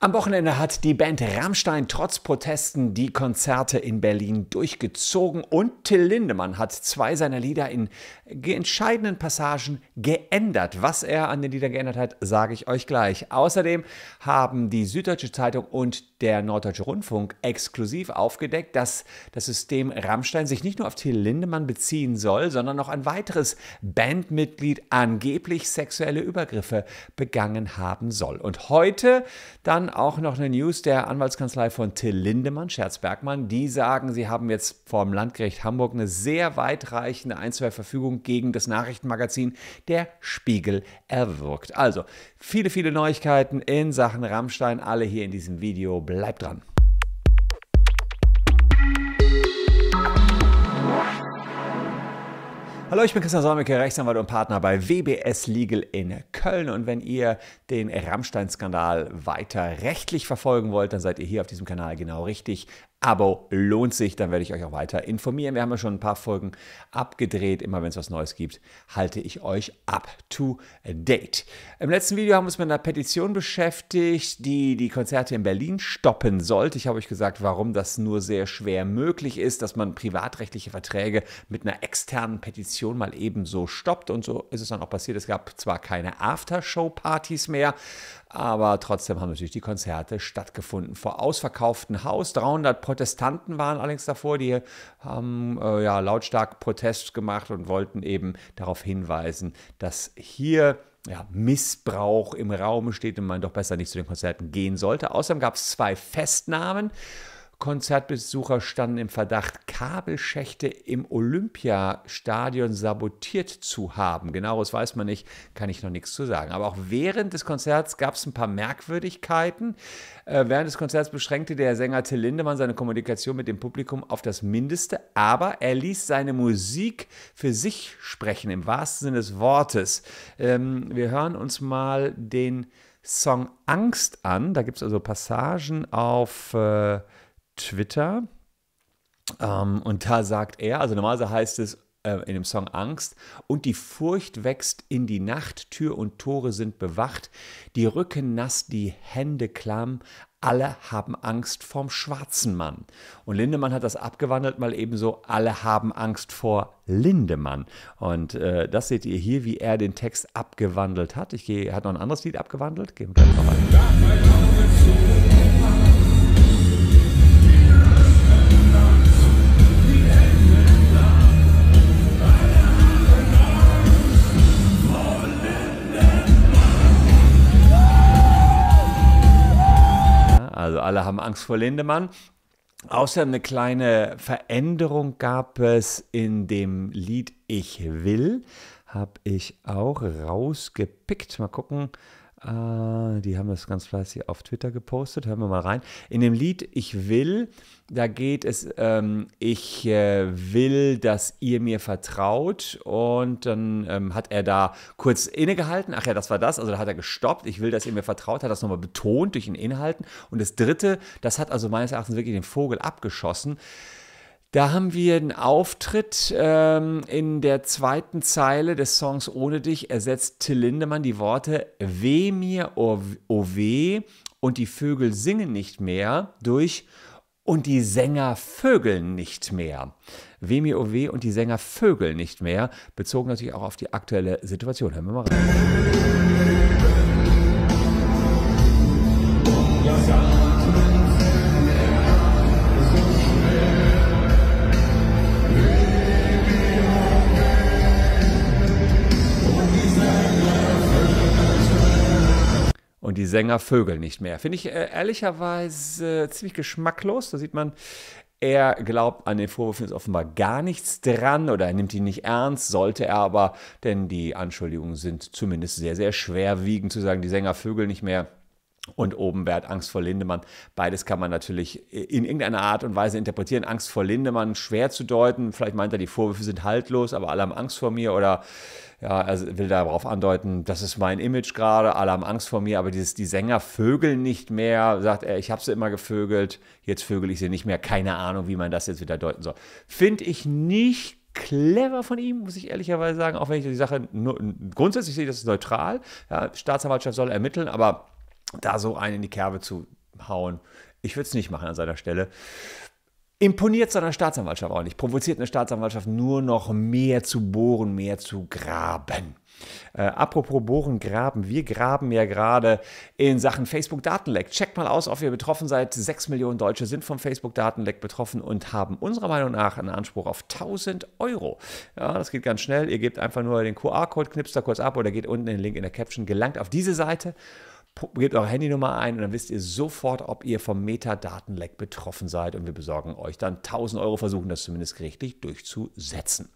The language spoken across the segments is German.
Am Wochenende hat die Band Rammstein trotz Protesten die Konzerte in Berlin durchgezogen und Till Lindemann hat zwei seiner Lieder in entscheidenden Passagen geändert. Was er an den Liedern geändert hat, sage ich euch gleich. Außerdem haben die Süddeutsche Zeitung und der Norddeutsche Rundfunk exklusiv aufgedeckt, dass das System Rammstein sich nicht nur auf Till Lindemann beziehen soll, sondern noch ein weiteres Bandmitglied angeblich sexuelle Übergriffe begangen haben soll. Und heute dann auch noch eine News der Anwaltskanzlei von Till Lindemann, Scherz Bergmann. Die sagen, sie haben jetzt vom Landgericht Hamburg eine sehr weitreichende Einzelverfügung gegen das Nachrichtenmagazin Der Spiegel erwirkt. Also viele, viele Neuigkeiten in Sachen Rammstein, alle hier in diesem Video. Bleibt dran. Hallo, ich bin Christian Solmecke, Rechtsanwalt und Partner bei WBS Legal in Köln. Und wenn ihr den Rammstein-Skandal weiter rechtlich verfolgen wollt, dann seid ihr hier auf diesem Kanal genau richtig. Abo lohnt sich, dann werde ich euch auch weiter informieren. Wir haben ja schon ein paar Folgen abgedreht. Immer wenn es was Neues gibt, halte ich euch up to date. Im letzten Video haben wir uns mit einer Petition beschäftigt, die die Konzerte in Berlin stoppen sollte. Ich habe euch gesagt, warum das nur sehr schwer möglich ist, dass man privatrechtliche Verträge mit einer externen Petition mal ebenso stoppt. Und so ist es dann auch passiert. Es gab zwar keine Aftershow-Partys mehr, aber trotzdem haben natürlich die Konzerte stattgefunden. Vor ausverkauftem Haus. 300 Protestanten waren allerdings davor, die haben äh, ja, lautstark Protest gemacht und wollten eben darauf hinweisen, dass hier ja, Missbrauch im Raum steht und man doch besser nicht zu den Konzerten gehen sollte. Außerdem gab es zwei Festnahmen. Konzertbesucher standen im Verdacht, Kabelschächte im Olympiastadion sabotiert zu haben. Genaues weiß man nicht, kann ich noch nichts zu sagen. Aber auch während des Konzerts gab es ein paar Merkwürdigkeiten. Äh, während des Konzerts beschränkte der Sänger Till Lindemann seine Kommunikation mit dem Publikum auf das Mindeste, aber er ließ seine Musik für sich sprechen, im wahrsten Sinne des Wortes. Ähm, wir hören uns mal den Song Angst an. Da gibt es also Passagen auf äh, Twitter. Ähm, und da sagt er, also normalerweise heißt es äh, in dem Song Angst, und die Furcht wächst in die Nacht, Tür und Tore sind bewacht, die Rücken nass, die Hände klamm, alle haben Angst vorm schwarzen Mann. Und Lindemann hat das abgewandelt mal ebenso, alle haben Angst vor Lindemann. Und äh, das seht ihr hier, wie er den Text abgewandelt hat. Ich gehe, er hat noch ein anderes Lied abgewandelt. Gehen wir gleich noch alle haben Angst vor Lindemann. Außerdem eine kleine Veränderung gab es in dem Lied Ich will. Habe ich auch rausgepickt. Mal gucken, äh, die haben das ganz fleißig auf Twitter gepostet. Hören wir mal rein. In dem Lied Ich will, da geht es, ähm, ich äh, will, dass ihr mir vertraut. Und dann ähm, hat er da kurz innegehalten. Ach ja, das war das. Also da hat er gestoppt. Ich will, dass ihr mir vertraut. Hat das nochmal betont durch ein Inhalten. Und das dritte, das hat also meines Erachtens wirklich den Vogel abgeschossen. Da haben wir einen Auftritt ähm, in der zweiten Zeile des Songs Ohne dich ersetzt Till Lindemann die Worte Weh mir, oh, oh weh und die Vögel singen nicht mehr durch und die Sänger vögeln nicht mehr. Weh mir, oh weh und die Sänger vögeln nicht mehr, bezogen natürlich auch auf die aktuelle Situation. Hören wir mal rein. Die Sänger Vögel nicht mehr. Finde ich äh, ehrlicherweise äh, ziemlich geschmacklos. Da sieht man, er glaubt an den Vorwürfen ist offenbar gar nichts dran oder er nimmt ihn nicht ernst, sollte er aber, denn die Anschuldigungen sind zumindest sehr, sehr schwerwiegend zu sagen, die Sänger Vögel nicht mehr. Und oben Bert Angst vor Lindemann. Beides kann man natürlich in irgendeiner Art und Weise interpretieren. Angst vor Lindemann schwer zu deuten. Vielleicht meint er, die Vorwürfe sind haltlos, aber alle haben Angst vor mir. Oder ja, er will darauf andeuten, das ist mein Image gerade, alle haben Angst vor mir, aber dieses, die Sänger vögeln nicht mehr. Sagt er, ich habe sie immer gevögelt, jetzt vögel ich sie nicht mehr. Keine Ahnung, wie man das jetzt wieder deuten soll. Finde ich nicht clever von ihm, muss ich ehrlicherweise sagen, auch wenn ich die Sache nur, grundsätzlich sehe, das ist neutral. Ja, Staatsanwaltschaft soll ermitteln, aber da so einen in die Kerbe zu hauen. Ich würde es nicht machen an seiner Stelle. Imponiert seiner Staatsanwaltschaft auch nicht. Provoziert eine Staatsanwaltschaft nur noch mehr zu bohren, mehr zu graben. Äh, apropos Bohren, Graben. Wir graben ja gerade in Sachen Facebook-Datenleck. Checkt mal aus, ob ihr betroffen seid. Sechs Millionen Deutsche sind vom Facebook-Datenleck betroffen und haben unserer Meinung nach einen Anspruch auf 1000 Euro. Ja, das geht ganz schnell. Ihr gebt einfach nur den QR-Code, knipst da kurz ab oder geht unten den Link in der Caption, gelangt auf diese Seite gebt eure Handynummer ein und dann wisst ihr sofort, ob ihr vom Metadatenleck betroffen seid und wir besorgen euch dann 1000 Euro, versuchen das zumindest gerichtlich durchzusetzen.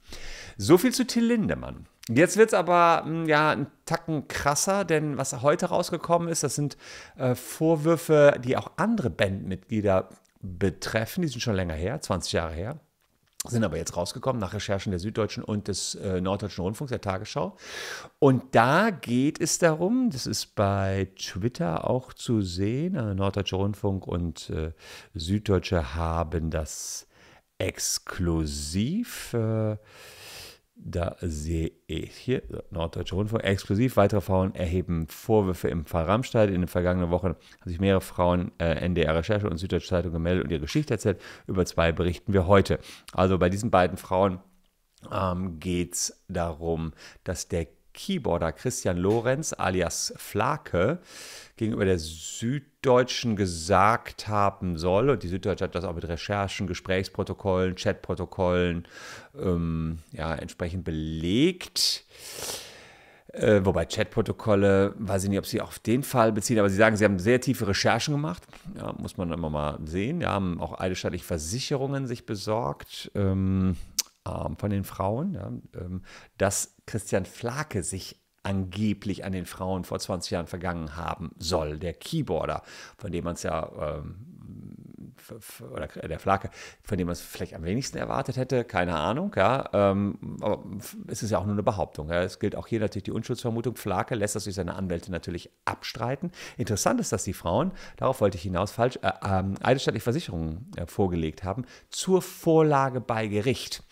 So viel zu Till Lindemann. Jetzt wird es aber hm, ja ein Tacken krasser, denn was heute rausgekommen ist, das sind äh, Vorwürfe, die auch andere Bandmitglieder betreffen. Die sind schon länger her, 20 Jahre her sind aber jetzt rausgekommen nach Recherchen der Süddeutschen und des äh, Norddeutschen Rundfunks, der Tagesschau. Und da geht es darum, das ist bei Twitter auch zu sehen, äh, Norddeutscher Rundfunk und äh, Süddeutsche haben das exklusiv. Äh, da sehe ich hier, Norddeutsche Rundfunk, exklusiv. Weitere Frauen erheben Vorwürfe im Fall. In den vergangenen Wochen haben sich mehrere Frauen äh, NDR Recherche und Süddeutsche Zeitung gemeldet und ihre Geschichte erzählt. Über zwei berichten wir heute. Also bei diesen beiden Frauen ähm, geht es darum, dass der Keyboarder Christian Lorenz alias Flake gegenüber der Süddeutschen gesagt haben soll, und die Süddeutsche hat das auch mit Recherchen, Gesprächsprotokollen, Chatprotokollen ähm, ja, entsprechend belegt. Äh, wobei Chatprotokolle, weiß ich nicht, ob sie auf den Fall beziehen, aber sie sagen, sie haben sehr tiefe Recherchen gemacht. Ja, muss man immer mal sehen. Ja, haben auch eidesstattliche Versicherungen sich besorgt. Ähm, von den Frauen, ja, ähm, dass Christian Flake sich angeblich an den Frauen vor 20 Jahren vergangen haben soll. Der Keyboarder, von dem man es ja ähm, oder der Flake, von dem man es vielleicht am wenigsten erwartet hätte, keine Ahnung, ja. Ähm, aber es ist ja auch nur eine Behauptung. Ja. Es gilt auch hier natürlich die Unschuldsvermutung. Flake lässt das durch seine Anwälte natürlich abstreiten. Interessant ist, dass die Frauen, darauf wollte ich hinaus, falsch, äh, äh, eidesstattliche Versicherungen äh, vorgelegt haben zur Vorlage bei Gericht.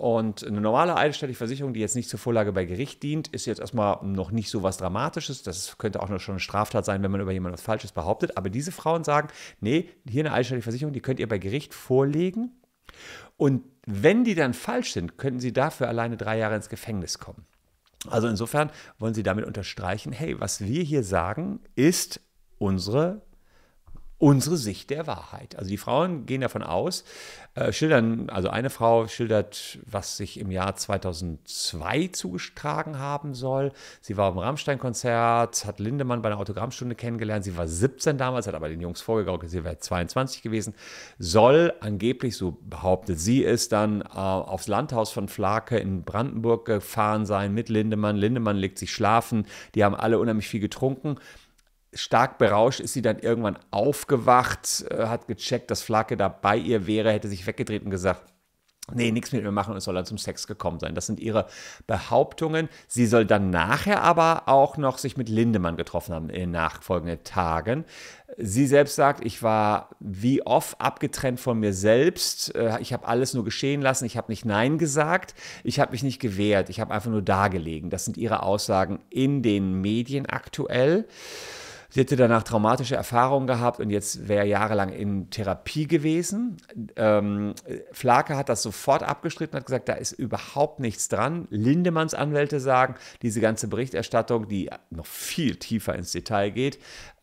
Und eine normale eidesstattliche Versicherung, die jetzt nicht zur Vorlage bei Gericht dient, ist jetzt erstmal noch nicht so was Dramatisches. Das könnte auch noch schon eine Straftat sein, wenn man über jemanden was Falsches behauptet. Aber diese Frauen sagen, nee, hier eine eidesstattliche Versicherung, die könnt ihr bei Gericht vorlegen. Und wenn die dann falsch sind, könnten sie dafür alleine drei Jahre ins Gefängnis kommen. Also insofern wollen sie damit unterstreichen, hey, was wir hier sagen, ist unsere unsere Sicht der Wahrheit. Also die Frauen gehen davon aus, äh, schildern, also eine Frau schildert, was sich im Jahr 2002 zugetragen haben soll. Sie war beim Rammstein-Konzert, hat Lindemann bei einer Autogrammstunde kennengelernt. Sie war 17 damals, hat aber den Jungs vorgegaukelt, sie wäre 22 gewesen. Soll angeblich, so behauptet sie es, dann äh, aufs Landhaus von Flake in Brandenburg gefahren sein mit Lindemann. Lindemann legt sich schlafen. Die haben alle unheimlich viel getrunken stark berauscht ist sie dann irgendwann aufgewacht, äh, hat gecheckt, dass Flake da bei ihr wäre, hätte sich weggedreht und gesagt, nee, nichts mit mir machen und es soll dann zum Sex gekommen sein. Das sind ihre Behauptungen. Sie soll dann nachher aber auch noch sich mit Lindemann getroffen haben in den nachfolgenden Tagen. Sie selbst sagt, ich war wie oft abgetrennt von mir selbst. Äh, ich habe alles nur geschehen lassen. Ich habe nicht Nein gesagt. Ich habe mich nicht gewehrt. Ich habe einfach nur dagelegen. Das sind ihre Aussagen in den Medien aktuell. Sie hätte danach traumatische Erfahrungen gehabt und jetzt wäre jahrelang in Therapie gewesen. Ähm, Flake hat das sofort abgestritten, hat gesagt, da ist überhaupt nichts dran. Lindemanns Anwälte sagen, diese ganze Berichterstattung, die noch viel tiefer ins Detail geht,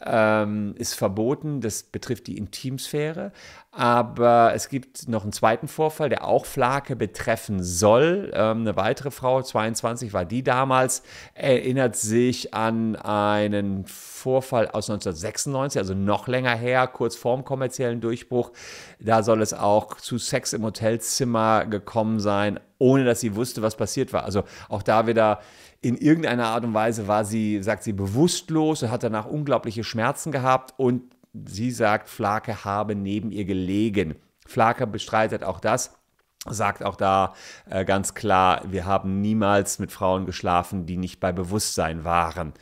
ähm, ist verboten. Das betrifft die Intimsphäre. Aber es gibt noch einen zweiten Vorfall, der auch Flake betreffen soll. Ähm, eine weitere Frau, 22 war die damals, erinnert sich an einen Vorfall aus 1996, also noch länger her, kurz vorm kommerziellen Durchbruch. Da soll es auch zu Sex im Hotelzimmer gekommen sein, ohne dass sie wusste, was passiert war. Also auch da wieder in irgendeiner Art und Weise war sie, sagt sie, bewusstlos und hat danach unglaubliche Schmerzen gehabt und sie sagt, Flake habe neben ihr gelegen. Flake bestreitet auch das sagt auch da äh, ganz klar, wir haben niemals mit Frauen geschlafen, die nicht bei Bewusstsein waren.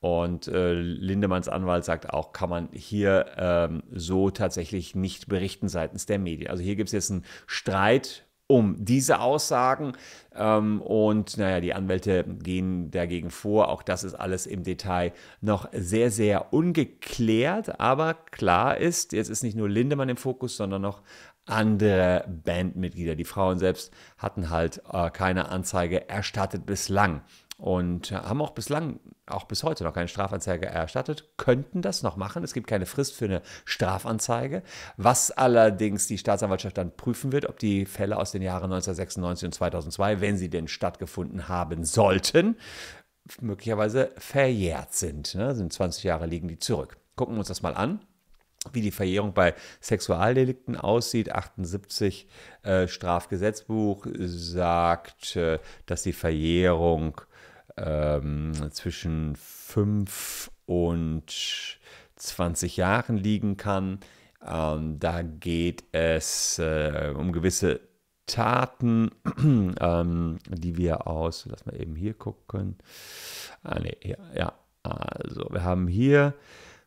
Und äh, Lindemanns Anwalt sagt auch, kann man hier ähm, so tatsächlich nicht berichten seitens der Medien. Also hier gibt es jetzt einen Streit um diese Aussagen. Ähm, und naja, die Anwälte gehen dagegen vor. Auch das ist alles im Detail noch sehr, sehr ungeklärt. Aber klar ist, jetzt ist nicht nur Lindemann im Fokus, sondern noch andere Bandmitglieder. Die Frauen selbst hatten halt äh, keine Anzeige erstattet bislang und haben auch bislang, auch bis heute noch keine Strafanzeige erstattet, könnten das noch machen. Es gibt keine Frist für eine Strafanzeige, was allerdings die Staatsanwaltschaft dann prüfen wird, ob die Fälle aus den Jahren 1996 und 2002, wenn sie denn stattgefunden haben sollten, möglicherweise verjährt sind. Ne? Sind 20 Jahre liegen die zurück. Gucken wir uns das mal an wie die Verjährung bei Sexualdelikten aussieht. 78 äh, Strafgesetzbuch sagt, äh, dass die Verjährung ähm, zwischen 5 und 20 Jahren liegen kann. Ähm, da geht es äh, um gewisse Taten, ähm, die wir aus, lass mal eben hier gucken. Ah, nee, ja, ja, also wir haben hier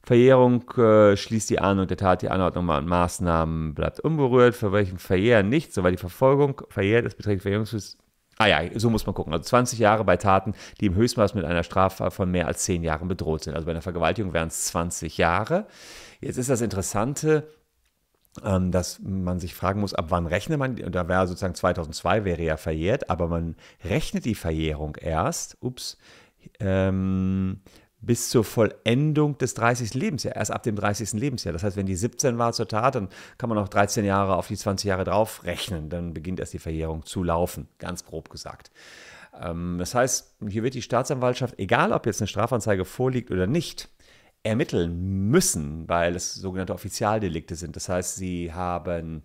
Verjährung äh, schließt die Ahnung der Tat, die Anordnung und Maßnahmen bleibt unberührt. Für welchen Verjähren nicht, soweit die Verfolgung verjährt ist, beträgt Verjährungsfrist. Ah ja, so muss man gucken. Also 20 Jahre bei Taten, die im Höchstmaß mit einer Strafe von mehr als 10 Jahren bedroht sind. Also bei einer Vergewaltigung wären es 20 Jahre. Jetzt ist das Interessante, ähm, dass man sich fragen muss, ab wann rechnet man, da wäre sozusagen 2002 wäre ja verjährt, aber man rechnet die Verjährung erst, ups, ähm, bis zur Vollendung des 30. Lebensjahres, erst ab dem 30. Lebensjahr. Das heißt, wenn die 17 war zur Tat, dann kann man noch 13 Jahre auf die 20 Jahre drauf rechnen. Dann beginnt erst die Verjährung zu laufen, ganz grob gesagt. Ähm, das heißt, hier wird die Staatsanwaltschaft, egal ob jetzt eine Strafanzeige vorliegt oder nicht, ermitteln müssen, weil es sogenannte Offizialdelikte sind. Das heißt, sie haben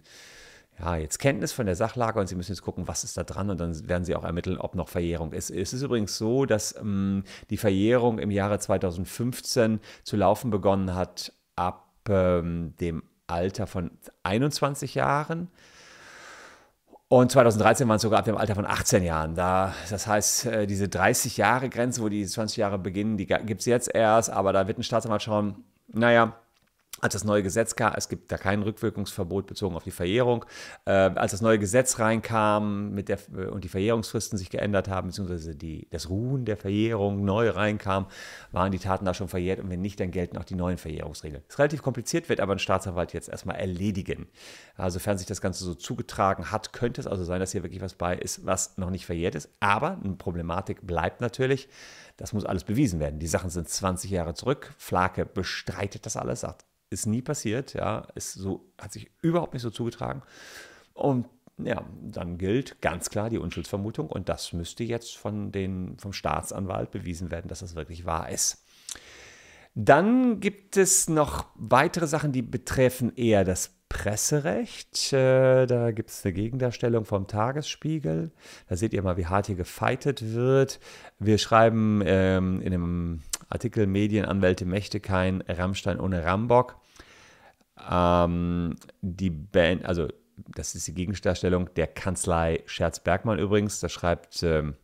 ja, jetzt Kenntnis von der Sachlage und Sie müssen jetzt gucken, was ist da dran und dann werden Sie auch ermitteln, ob noch Verjährung ist. Es ist übrigens so, dass ähm, die Verjährung im Jahre 2015 zu laufen begonnen hat ab ähm, dem Alter von 21 Jahren. Und 2013 waren es sogar ab dem Alter von 18 Jahren. Da, das heißt, äh, diese 30-Jahre-Grenze, wo die 20 Jahre beginnen, die gibt es jetzt erst, aber da wird ein Staatsanwalt schauen, naja, als das neue Gesetz kam, es gibt da kein Rückwirkungsverbot bezogen auf die Verjährung, äh, als das neue Gesetz reinkam mit der, und die Verjährungsfristen sich geändert haben, beziehungsweise die, das Ruhen der Verjährung neu reinkam, waren die Taten da schon verjährt und wenn nicht, dann gelten auch die neuen Verjährungsregeln. Das ist relativ kompliziert, wird aber ein Staatsanwalt jetzt erstmal erledigen. Also, sofern sich das Ganze so zugetragen hat, könnte es also sein, dass hier wirklich was bei ist, was noch nicht verjährt ist. Aber eine Problematik bleibt natürlich, das muss alles bewiesen werden. Die Sachen sind 20 Jahre zurück. Flake bestreitet das alles, sagt, ist nie passiert, ja, ist so, hat sich überhaupt nicht so zugetragen. Und ja, dann gilt ganz klar die Unschuldsvermutung und das müsste jetzt von den, vom Staatsanwalt bewiesen werden, dass das wirklich wahr ist. Dann gibt es noch weitere Sachen, die betreffen eher das Presserecht. Äh, da gibt es eine Gegendarstellung vom Tagesspiegel. Da seht ihr mal, wie hart hier gefeitet wird. Wir schreiben ähm, in einem Artikel Medienanwälte Mächte kein Rammstein ohne Rambock. Ähm, die Band, also das ist die Gegendarstellung der Kanzlei Scherz-Bergmann übrigens. Da schreibt ähm,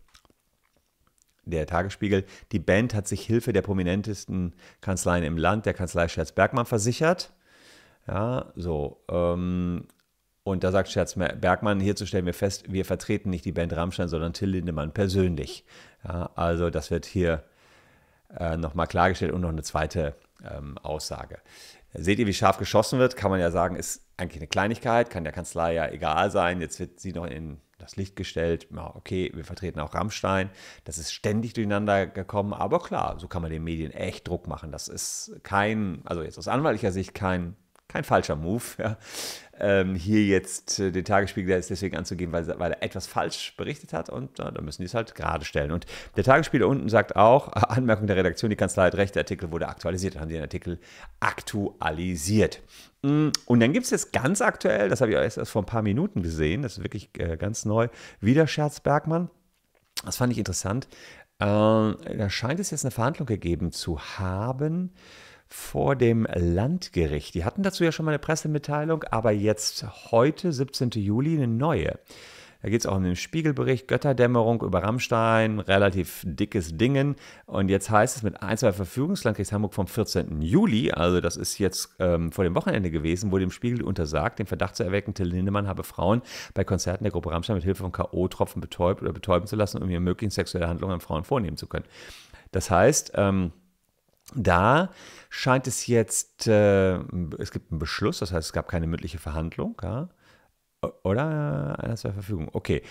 der Tagesspiegel, die Band hat sich Hilfe der prominentesten Kanzleien im Land, der Kanzlei Scherz-Bergmann, versichert. Ja, so. Ähm, und da sagt Scherz Bergmann, hierzu stellen wir fest, wir vertreten nicht die Band Rammstein, sondern Till Lindemann persönlich. Ja, also das wird hier äh, nochmal klargestellt und noch eine zweite ähm, Aussage. Seht ihr, wie scharf geschossen wird? Kann man ja sagen, ist eigentlich eine Kleinigkeit, kann der Kanzlei ja egal sein. Jetzt wird sie noch in das Licht gestellt. Ja, okay, wir vertreten auch Rammstein. Das ist ständig durcheinander gekommen, aber klar, so kann man den Medien echt Druck machen. Das ist kein, also jetzt aus anwaltlicher Sicht kein kein falscher Move, ja. ähm, hier jetzt äh, den Tagesspiegel deswegen anzugeben, weil, weil, er etwas falsch berichtet hat und äh, da müssen die es halt gerade stellen. Und der Tagesspiegel unten sagt auch, Anmerkung der Redaktion, die Kanzlei hat recht, der Artikel wurde aktualisiert, dann haben die den Artikel aktualisiert. Mm, und dann gibt es jetzt ganz aktuell, das habe ich erst vor ein paar Minuten gesehen, das ist wirklich äh, ganz neu, wieder Scherz Bergmann. Das fand ich interessant. Äh, da scheint es jetzt eine Verhandlung gegeben zu haben vor dem Landgericht. Die hatten dazu ja schon mal eine Pressemitteilung, aber jetzt heute, 17. Juli, eine neue. Da geht es auch um den Spiegelbericht, Götterdämmerung über Rammstein, relativ dickes Dingen. Und jetzt heißt es mit ein, zwei Verfügungslandkreis Hamburg vom 14. Juli, also das ist jetzt ähm, vor dem Wochenende gewesen, wurde dem Spiegel untersagt, den Verdacht zu erwecken, Till Lindemann habe Frauen bei Konzerten der Gruppe Rammstein mit Hilfe von K.O.-Tropfen betäubt oder betäuben zu lassen, um ihr möglichen sexuelle Handlungen an Frauen vornehmen zu können. Das heißt, ähm, da scheint es jetzt, äh, es gibt einen Beschluss, das heißt, es gab keine mündliche Verhandlung, ja? oder einer zur Verfügung. Okay.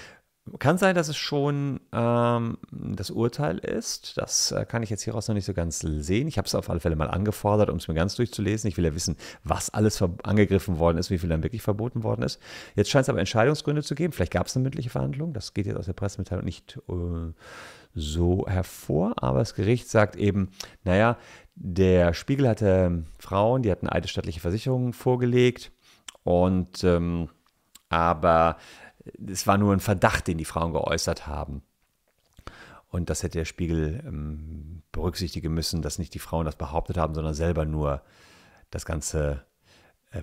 Kann sein, dass es schon ähm, das Urteil ist. Das äh, kann ich jetzt hieraus noch nicht so ganz sehen. Ich habe es auf alle Fälle mal angefordert, um es mir ganz durchzulesen. Ich will ja wissen, was alles angegriffen worden ist, wie viel dann wirklich verboten worden ist. Jetzt scheint es aber Entscheidungsgründe zu geben. Vielleicht gab es eine mündliche Verhandlung. Das geht jetzt aus der Pressemitteilung nicht äh, so hervor. Aber das Gericht sagt eben, naja, der Spiegel hatte Frauen, die hatten eidesstattliche Versicherungen vorgelegt und ähm, aber es war nur ein Verdacht, den die Frauen geäußert haben. Und das hätte der Spiegel ähm, berücksichtigen müssen, dass nicht die Frauen das behauptet haben, sondern selber nur das Ganze äh,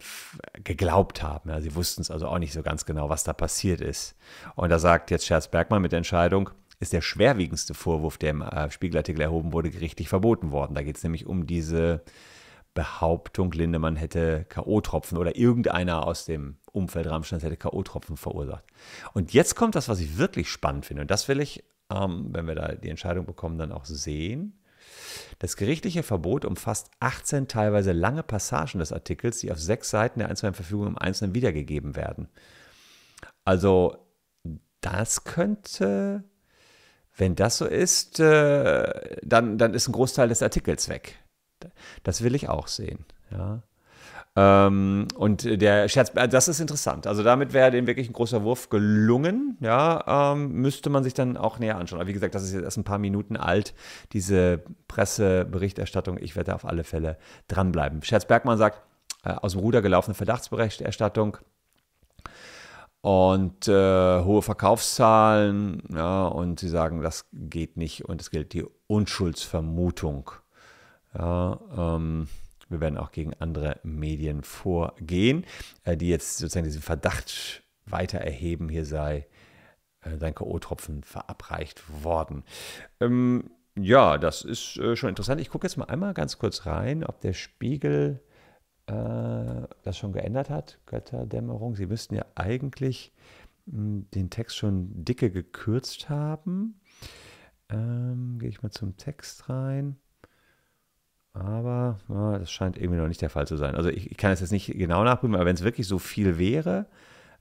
geglaubt haben. Ja, sie wussten es also auch nicht so ganz genau, was da passiert ist. Und da sagt jetzt Scherz Bergmann mit der Entscheidung, ist der schwerwiegendste Vorwurf, der im äh, Spiegelartikel erhoben wurde, gerichtlich verboten worden. Da geht es nämlich um diese Behauptung, Lindemann hätte K.O.-Tropfen oder irgendeiner aus dem Umfeld Rammsteins hätte K.O.-Tropfen verursacht. Und jetzt kommt das, was ich wirklich spannend finde. Und das will ich, ähm, wenn wir da die Entscheidung bekommen, dann auch sehen. Das gerichtliche Verbot umfasst 18 teilweise lange Passagen des Artikels, die auf sechs Seiten der einzelnen Verfügung im Einzelnen wiedergegeben werden. Also das könnte wenn das so ist, äh, dann, dann ist ein Großteil des Artikels weg. Das will ich auch sehen. Ja. Ähm, und der Scherz, äh, das ist interessant. Also damit wäre dem wirklich ein großer Wurf gelungen. Ja, ähm, müsste man sich dann auch näher anschauen. Aber wie gesagt, das ist jetzt erst ein paar Minuten alt, diese Presseberichterstattung. Ich werde auf alle Fälle dranbleiben. Scherz Bergmann sagt, äh, aus dem Ruder gelaufene Verdachtsberichterstattung und äh, hohe Verkaufszahlen, ja, und sie sagen, das geht nicht und es gilt die Unschuldsvermutung. Ja, ähm, wir werden auch gegen andere Medien vorgehen, äh, die jetzt sozusagen diesen Verdacht weiter erheben, hier sei äh, sein K.O.-Tropfen verabreicht worden. Ähm, ja, das ist äh, schon interessant. Ich gucke jetzt mal einmal ganz kurz rein, ob der Spiegel äh, das schon geändert hat, Götterdämmerung. Sie müssten ja eigentlich hm, den Text schon dicke gekürzt haben. Ähm, Gehe ich mal zum Text rein. Aber ja, das scheint irgendwie noch nicht der Fall zu sein. Also ich, ich kann es jetzt nicht genau nachprüfen, aber wenn es wirklich so viel wäre,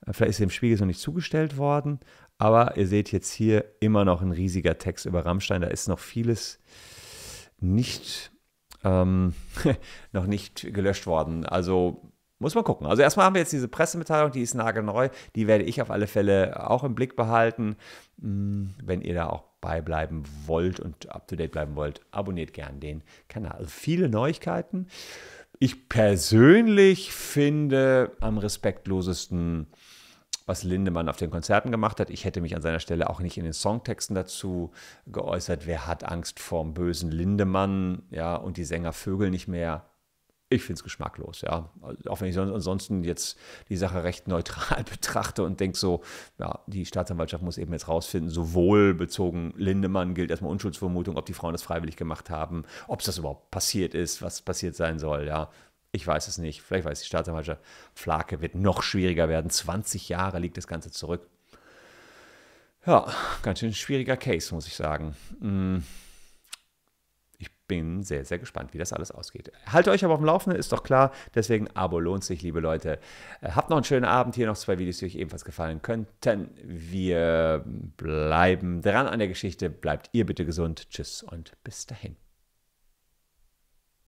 äh, vielleicht ist dem Spiegel noch nicht zugestellt worden. Aber ihr seht jetzt hier immer noch ein riesiger Text über Rammstein. Da ist noch vieles nicht ähm, noch nicht gelöscht worden. Also muss man gucken. Also erstmal haben wir jetzt diese Pressemitteilung, die ist nagelneu. Die werde ich auf alle Fälle auch im Blick behalten. Hm, wenn ihr da auch beibleiben wollt und up-to-date bleiben wollt, abonniert gern den Kanal. Also viele Neuigkeiten. Ich persönlich finde am respektlosesten was Lindemann auf den Konzerten gemacht hat. Ich hätte mich an seiner Stelle auch nicht in den Songtexten dazu geäußert. Wer hat Angst vorm bösen Lindemann, ja, und die Sänger Vögel nicht mehr? Ich finde es geschmacklos, ja. Auch wenn ich ansonsten jetzt die Sache recht neutral betrachte und denke so, ja, die Staatsanwaltschaft muss eben jetzt rausfinden, sowohl bezogen Lindemann gilt erstmal Unschuldsvermutung, ob die Frauen das freiwillig gemacht haben, ob es das überhaupt passiert ist, was passiert sein soll, ja. Ich weiß es nicht. Vielleicht weiß die Staatsanwaltschaft. Flake wird noch schwieriger werden. 20 Jahre liegt das Ganze zurück. Ja, ganz schön schwieriger Case, muss ich sagen. Mm. Ich bin sehr, sehr gespannt, wie das alles ausgeht. Haltet euch aber auf dem Laufenden, ist doch klar. Deswegen, Abo lohnt sich, liebe Leute. Äh, habt noch einen schönen Abend. Hier noch zwei Videos, die euch ebenfalls gefallen könnten. Wir bleiben dran an der Geschichte. Bleibt ihr bitte gesund. Tschüss und bis dahin.